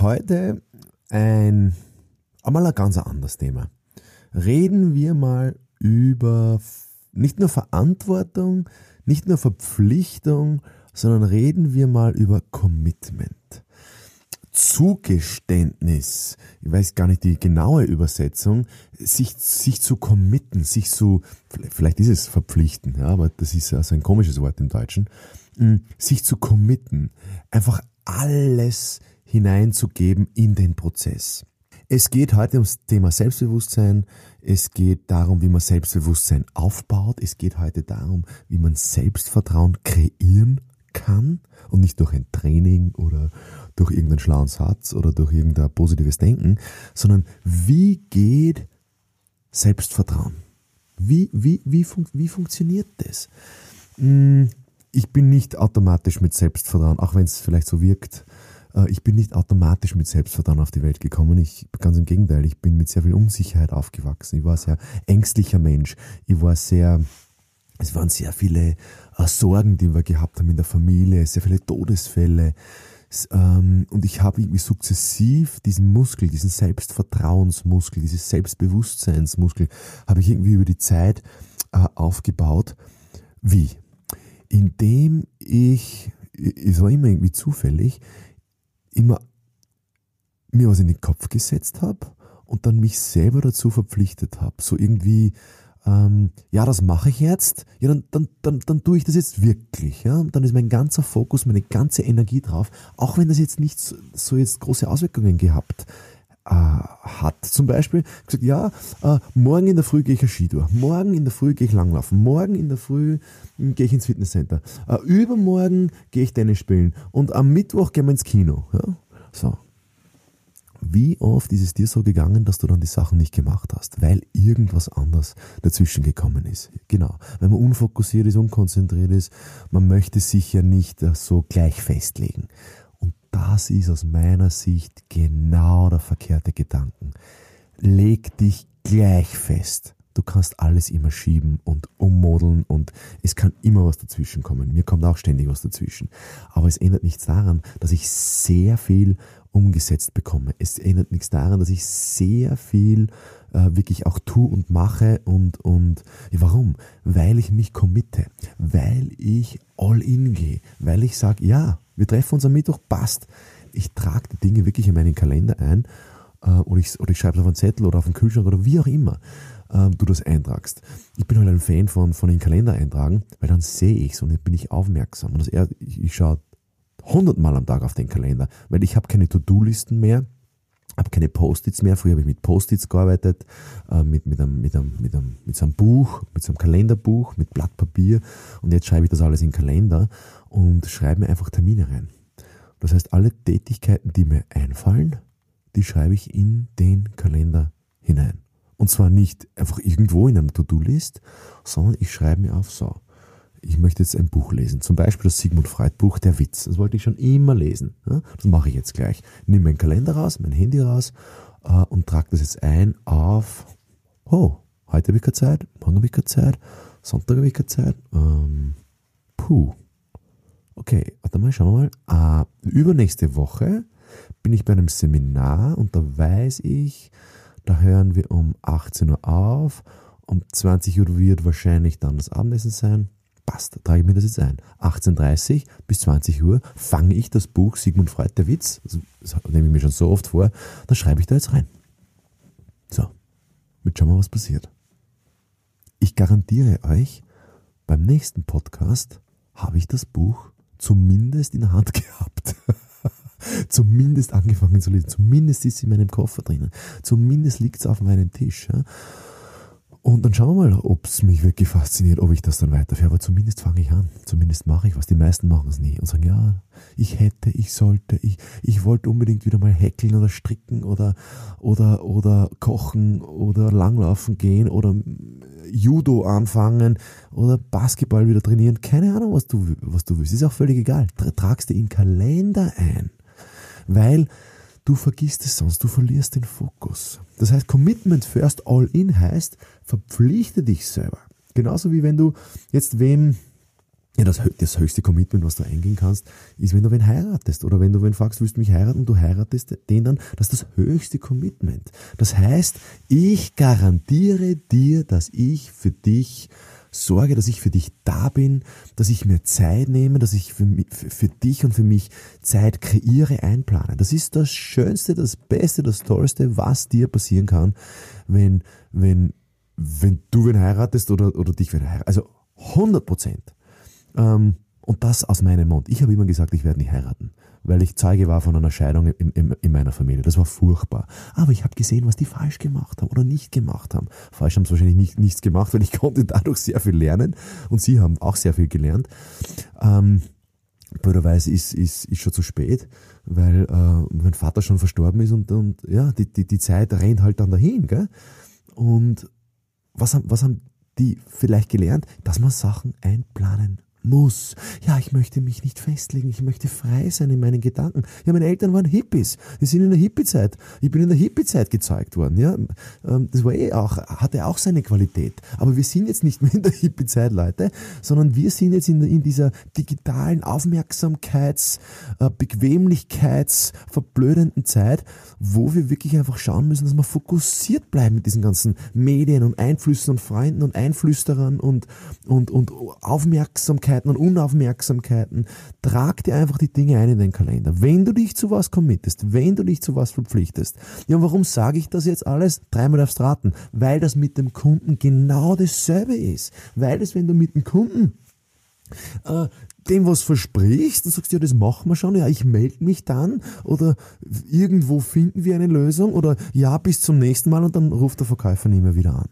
Heute ein, einmal ein ganz anderes Thema. Reden wir mal über nicht nur Verantwortung, nicht nur Verpflichtung, sondern reden wir mal über Commitment. Zugeständnis, ich weiß gar nicht die genaue Übersetzung, sich, sich zu committen, sich zu, vielleicht ist es verpflichten, ja, aber das ist also ein komisches Wort im Deutschen, hm, sich zu committen, einfach alles hineinzugeben in den Prozess. Es geht heute ums Thema Selbstbewusstsein. Es geht darum, wie man Selbstbewusstsein aufbaut. Es geht heute darum, wie man Selbstvertrauen kreieren kann und nicht durch ein Training oder durch irgendeinen schlauen Satz oder durch irgendein positives Denken, sondern wie geht Selbstvertrauen? Wie, wie, wie, fun wie funktioniert das? Hm, ich bin nicht automatisch mit Selbstvertrauen, auch wenn es vielleicht so wirkt. Äh, ich bin nicht automatisch mit Selbstvertrauen auf die Welt gekommen. Ich, ganz im Gegenteil, ich bin mit sehr viel Unsicherheit aufgewachsen. Ich war ein sehr ängstlicher Mensch. Ich war sehr, es waren sehr viele äh, Sorgen, die wir gehabt haben in der Familie, sehr viele Todesfälle. Ähm, und ich habe irgendwie sukzessiv diesen Muskel, diesen Selbstvertrauensmuskel, dieses Selbstbewusstseinsmuskel, habe ich irgendwie über die Zeit äh, aufgebaut. Wie? indem ich, es war immer irgendwie zufällig, immer mir was in den Kopf gesetzt habe und dann mich selber dazu verpflichtet habe. So irgendwie, ähm, ja, das mache ich jetzt, ja, dann, dann, dann, dann tue ich das jetzt wirklich. Ja? dann ist mein ganzer Fokus, meine ganze Energie drauf, auch wenn das jetzt nicht so, so jetzt große Auswirkungen gehabt hat. Zum Beispiel gesagt, ja, äh, morgen in der Früh gehe ich eine Skitour, morgen in der Früh gehe ich langlaufen, morgen in der Früh hm, gehe ich ins Fitnesscenter, äh, übermorgen gehe ich Tennis spielen und am Mittwoch gehen wir ins Kino. Ja? So. Wie oft ist es dir so gegangen, dass du dann die Sachen nicht gemacht hast, weil irgendwas anderes dazwischen gekommen ist? Genau, wenn man unfokussiert ist, unkonzentriert ist, man möchte sich ja nicht äh, so gleich festlegen das ist aus meiner Sicht genau der verkehrte Gedanken. Leg dich gleich fest. Du kannst alles immer schieben und ummodeln und es kann immer was dazwischen kommen. Mir kommt auch ständig was dazwischen. Aber es ändert nichts daran, dass ich sehr viel umgesetzt bekomme. Es ändert nichts daran, dass ich sehr viel äh, wirklich auch tue und mache und, und warum? Weil ich mich committe, weil ich all in gehe, weil ich sage, ja, wir treffen uns am Mittwoch, passt. Ich trage die Dinge wirklich in meinen Kalender ein äh, oder ich, oder ich schreibe es auf einen Zettel oder auf einen Kühlschrank oder wie auch immer äh, du das eintragst. Ich bin halt ein Fan von, von den Kalender eintragen, weil dann sehe ich es und dann bin ich aufmerksam. Und das, ich, ich schaue hundertmal am Tag auf den Kalender, weil ich habe keine To-Do-Listen mehr, habe keine Post-its mehr. Früher habe ich mit Post-its gearbeitet, äh, mit, mit, einem, mit, einem, mit, einem, mit so einem Buch, mit so einem Kalenderbuch, mit Blatt Papier. Und jetzt schreibe ich das alles in den Kalender und schreibe mir einfach Termine rein. Das heißt, alle Tätigkeiten, die mir einfallen, die schreibe ich in den Kalender hinein. Und zwar nicht einfach irgendwo in einer To-Do-List, sondern ich schreibe mir auf so. Ich möchte jetzt ein Buch lesen, zum Beispiel das Sigmund Freud Buch Der Witz. Das wollte ich schon immer lesen. Das mache ich jetzt gleich. Nehme meinen Kalender raus, mein Handy raus äh, und trage das jetzt ein auf, oh, heute habe ich keine Zeit, morgen habe ich keine Zeit, Sonntag habe ich keine Zeit. Ähm, puh, Okay, warte mal, schauen wir mal. Äh, übernächste Woche bin ich bei einem Seminar und da weiß ich, da hören wir um 18 Uhr auf. Um 20 Uhr wird wahrscheinlich dann das Abendessen sein. Passt, trage ich mir das jetzt ein. 18.30 bis 20 Uhr fange ich das Buch Sigmund Freud, der Witz, also, das nehme ich mir schon so oft vor, dann schreibe ich da jetzt rein. So, mit schauen wir, was passiert. Ich garantiere euch, beim nächsten Podcast habe ich das Buch zumindest in der Hand gehabt. zumindest angefangen zu lesen. Zumindest ist es in meinem Koffer drinnen. Zumindest liegt es auf meinem Tisch. Ja? Und dann schauen wir mal, ob es mich wirklich fasziniert, ob ich das dann weiterführe. Aber zumindest fange ich an. Zumindest mache ich was. Die meisten machen es nie und sagen, ja, ich hätte, ich sollte, ich, ich wollte unbedingt wieder mal häkeln oder stricken oder, oder, oder kochen oder langlaufen gehen oder Judo anfangen oder Basketball wieder trainieren. Keine Ahnung, was du, was du willst. Ist auch völlig egal. Tragst du in Kalender ein. Weil Du vergisst es sonst, du verlierst den Fokus. Das heißt, Commitment first all in heißt, verpflichte dich selber. Genauso wie wenn du jetzt wem, ja, das, das höchste Commitment, was du eingehen kannst, ist, wenn du wen heiratest. Oder wenn du wen fragst, willst du mich heiraten und du heiratest den dann, das ist das höchste Commitment. Das heißt, ich garantiere dir, dass ich für dich sorge, dass ich für dich da bin, dass ich mir Zeit nehme, dass ich für, für, dich und für mich Zeit kreiere, einplane. Das ist das Schönste, das Beste, das Tollste, was dir passieren kann, wenn, wenn, wenn du wen heiratest oder, oder dich wen heiratest. Also 100 Prozent. Ähm, und das aus meinem Mund. Ich habe immer gesagt, ich werde nicht heiraten weil ich Zeuge war von einer Scheidung in, in, in meiner Familie. Das war furchtbar. Aber ich habe gesehen, was die falsch gemacht haben oder nicht gemacht haben. Falsch haben sie wahrscheinlich nicht, nichts gemacht, weil ich konnte dadurch sehr viel lernen und sie haben auch sehr viel gelernt. Ähm, blöderweise ist, ist, ist schon zu spät, weil äh, mein Vater schon verstorben ist und, und ja, die, die, die Zeit rennt halt dann dahin. Gell? Und was haben, was haben die vielleicht gelernt? Dass man Sachen einplanen muss. Ja, ich möchte mich nicht festlegen, ich möchte frei sein in meinen Gedanken. Ja, meine Eltern waren Hippies. Die sind in der Hippie-Zeit. Ich bin in der Hippie-Zeit gezeugt worden. Ja, ähm, das war eh auch, hatte auch seine Qualität. Aber wir sind jetzt nicht mehr in der Hippie-Zeit, Leute, sondern wir sind jetzt in, in dieser digitalen Aufmerksamkeits-, äh, Bequemlichkeits-, verblödenden Zeit, wo wir wirklich einfach schauen müssen, dass wir fokussiert bleiben mit diesen ganzen Medien und Einflüssen und Freunden und Einflüsterern und, und, und Aufmerksamkeit Aufmerksamkeiten und Unaufmerksamkeiten. Trag dir einfach die Dinge ein in den Kalender. Wenn du dich zu was committest, wenn du dich zu was verpflichtest. Ja, und warum sage ich das jetzt alles? Dreimal aufs Raten. Weil das mit dem Kunden genau dasselbe ist. Weil das, wenn du mit dem Kunden äh, dem was versprichst, dann sagst du, ja, das machen wir schon, ja, ich melde mich dann oder irgendwo finden wir eine Lösung oder ja, bis zum nächsten Mal und dann ruft der Verkäufer nicht mehr wieder an.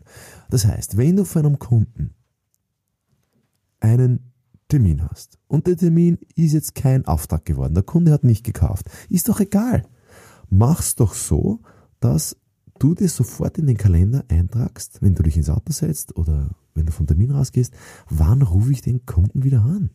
Das heißt, wenn du von einem Kunden einen Termin hast. Und der Termin ist jetzt kein Auftrag geworden. Der Kunde hat nicht gekauft. Ist doch egal. Mach's doch so, dass du dir sofort in den Kalender eintragst, wenn du dich ins Auto setzt oder wenn du vom Termin rausgehst, wann rufe ich den Kunden wieder an?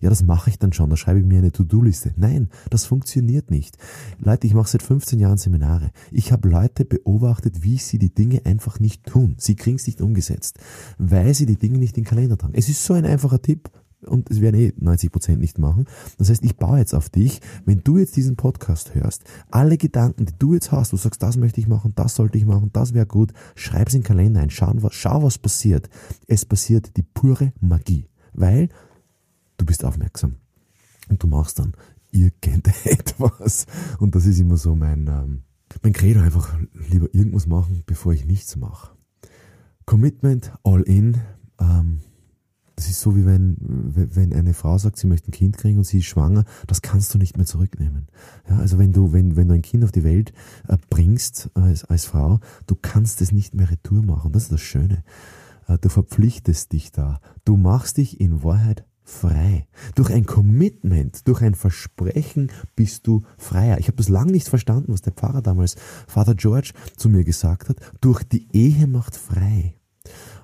Ja, das mache ich dann schon, da schreibe ich mir eine To-Do-Liste. Nein, das funktioniert nicht. Leute, ich mache seit 15 Jahren Seminare. Ich habe Leute beobachtet, wie sie die Dinge einfach nicht tun. Sie kriegen es nicht umgesetzt, weil sie die Dinge nicht in den Kalender tragen. Es ist so ein einfacher Tipp und es werden eh 90 Prozent nicht machen. Das heißt, ich baue jetzt auf dich, wenn du jetzt diesen Podcast hörst, alle Gedanken, die du jetzt hast, du sagst, das möchte ich machen, das sollte ich machen, das wäre gut, schreib es in den Kalender ein, schau, was, schau, was passiert. Es passiert die pure Magie, weil du bist aufmerksam und du machst dann irgendetwas. Und das ist immer so mein, ähm, mein Credo, einfach lieber irgendwas machen, bevor ich nichts mache. Commitment, all in, ähm, das ist so wie wenn, wenn eine Frau sagt, sie möchte ein Kind kriegen und sie ist schwanger, das kannst du nicht mehr zurücknehmen. Ja, also wenn du, wenn, wenn du ein Kind auf die Welt äh, bringst als, als Frau, du kannst es nicht mehr retour machen. Das ist das Schöne. Äh, du verpflichtest dich da. Du machst dich in Wahrheit frei. Durch ein Commitment, durch ein Versprechen bist du freier. Ich habe das lange nicht verstanden, was der Pfarrer damals, Vater George, zu mir gesagt hat. Durch die Ehe macht frei.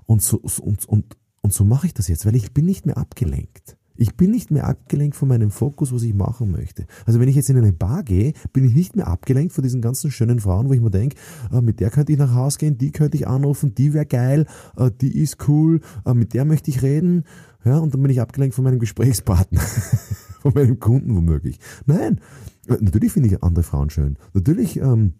Und so, und, und, und so mache ich das jetzt, weil ich bin nicht mehr abgelenkt. Ich bin nicht mehr abgelenkt von meinem Fokus, was ich machen möchte. Also wenn ich jetzt in eine Bar gehe, bin ich nicht mehr abgelenkt von diesen ganzen schönen Frauen, wo ich mir denke, äh, mit der könnte ich nach Hause gehen, die könnte ich anrufen, die wäre geil, äh, die ist cool, äh, mit der möchte ich reden. Ja, und dann bin ich abgelenkt von meinem Gesprächspartner, von meinem Kunden womöglich. Nein, natürlich finde ich andere Frauen schön. Natürlich ähm,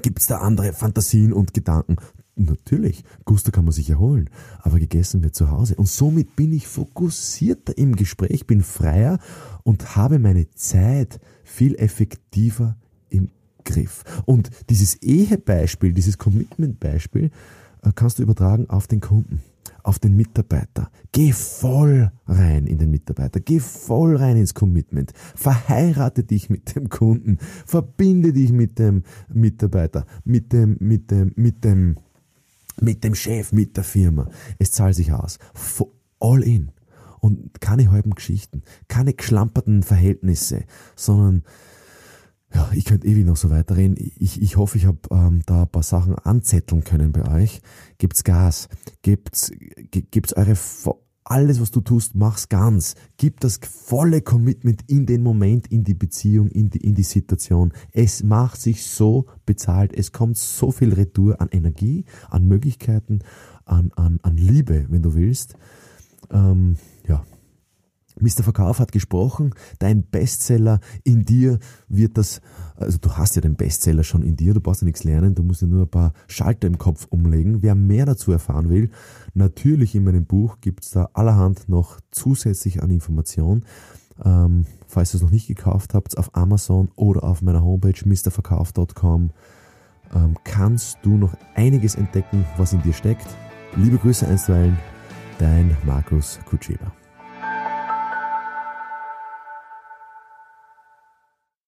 gibt es da andere Fantasien und Gedanken. Natürlich, Gusto kann man sich erholen, aber gegessen wird zu Hause. Und somit bin ich fokussierter im Gespräch, bin freier und habe meine Zeit viel effektiver im Griff. Und dieses Ehebeispiel, dieses Commitment-Beispiel äh, kannst du übertragen auf den Kunden, auf den Mitarbeiter. Geh voll rein in den Mitarbeiter, geh voll rein ins Commitment, verheirate dich mit dem Kunden, verbinde dich mit dem Mitarbeiter, mit dem, mit dem, mit dem mit dem Chef, mit der Firma. Es zahlt sich aus. All in. Und keine halben Geschichten, keine geschlamperten Verhältnisse, sondern ja, ich könnte ewig noch so weiterreden. Ich, ich hoffe, ich habe ähm, da ein paar Sachen anzetteln können bei euch. Gibt's Gas? Gibt's, gibt's eure alles, was du tust, mach's ganz. Gib das volle Commitment in den Moment, in die Beziehung, in die, in die Situation. Es macht sich so bezahlt. Es kommt so viel Retour an Energie, an Möglichkeiten, an, an, an Liebe, wenn du willst. Ähm. Mr. Verkauf hat gesprochen, dein Bestseller in dir wird das, also du hast ja den Bestseller schon in dir, du brauchst ja nichts lernen, du musst ja nur ein paar Schalter im Kopf umlegen. Wer mehr dazu erfahren will, natürlich in meinem Buch gibt es da allerhand noch zusätzlich an Informationen. Ähm, falls ihr es noch nicht gekauft habt, auf Amazon oder auf meiner Homepage mrverkauf.com ähm, kannst du noch einiges entdecken, was in dir steckt. Liebe Grüße einstweilen, dein Markus Kutscheba.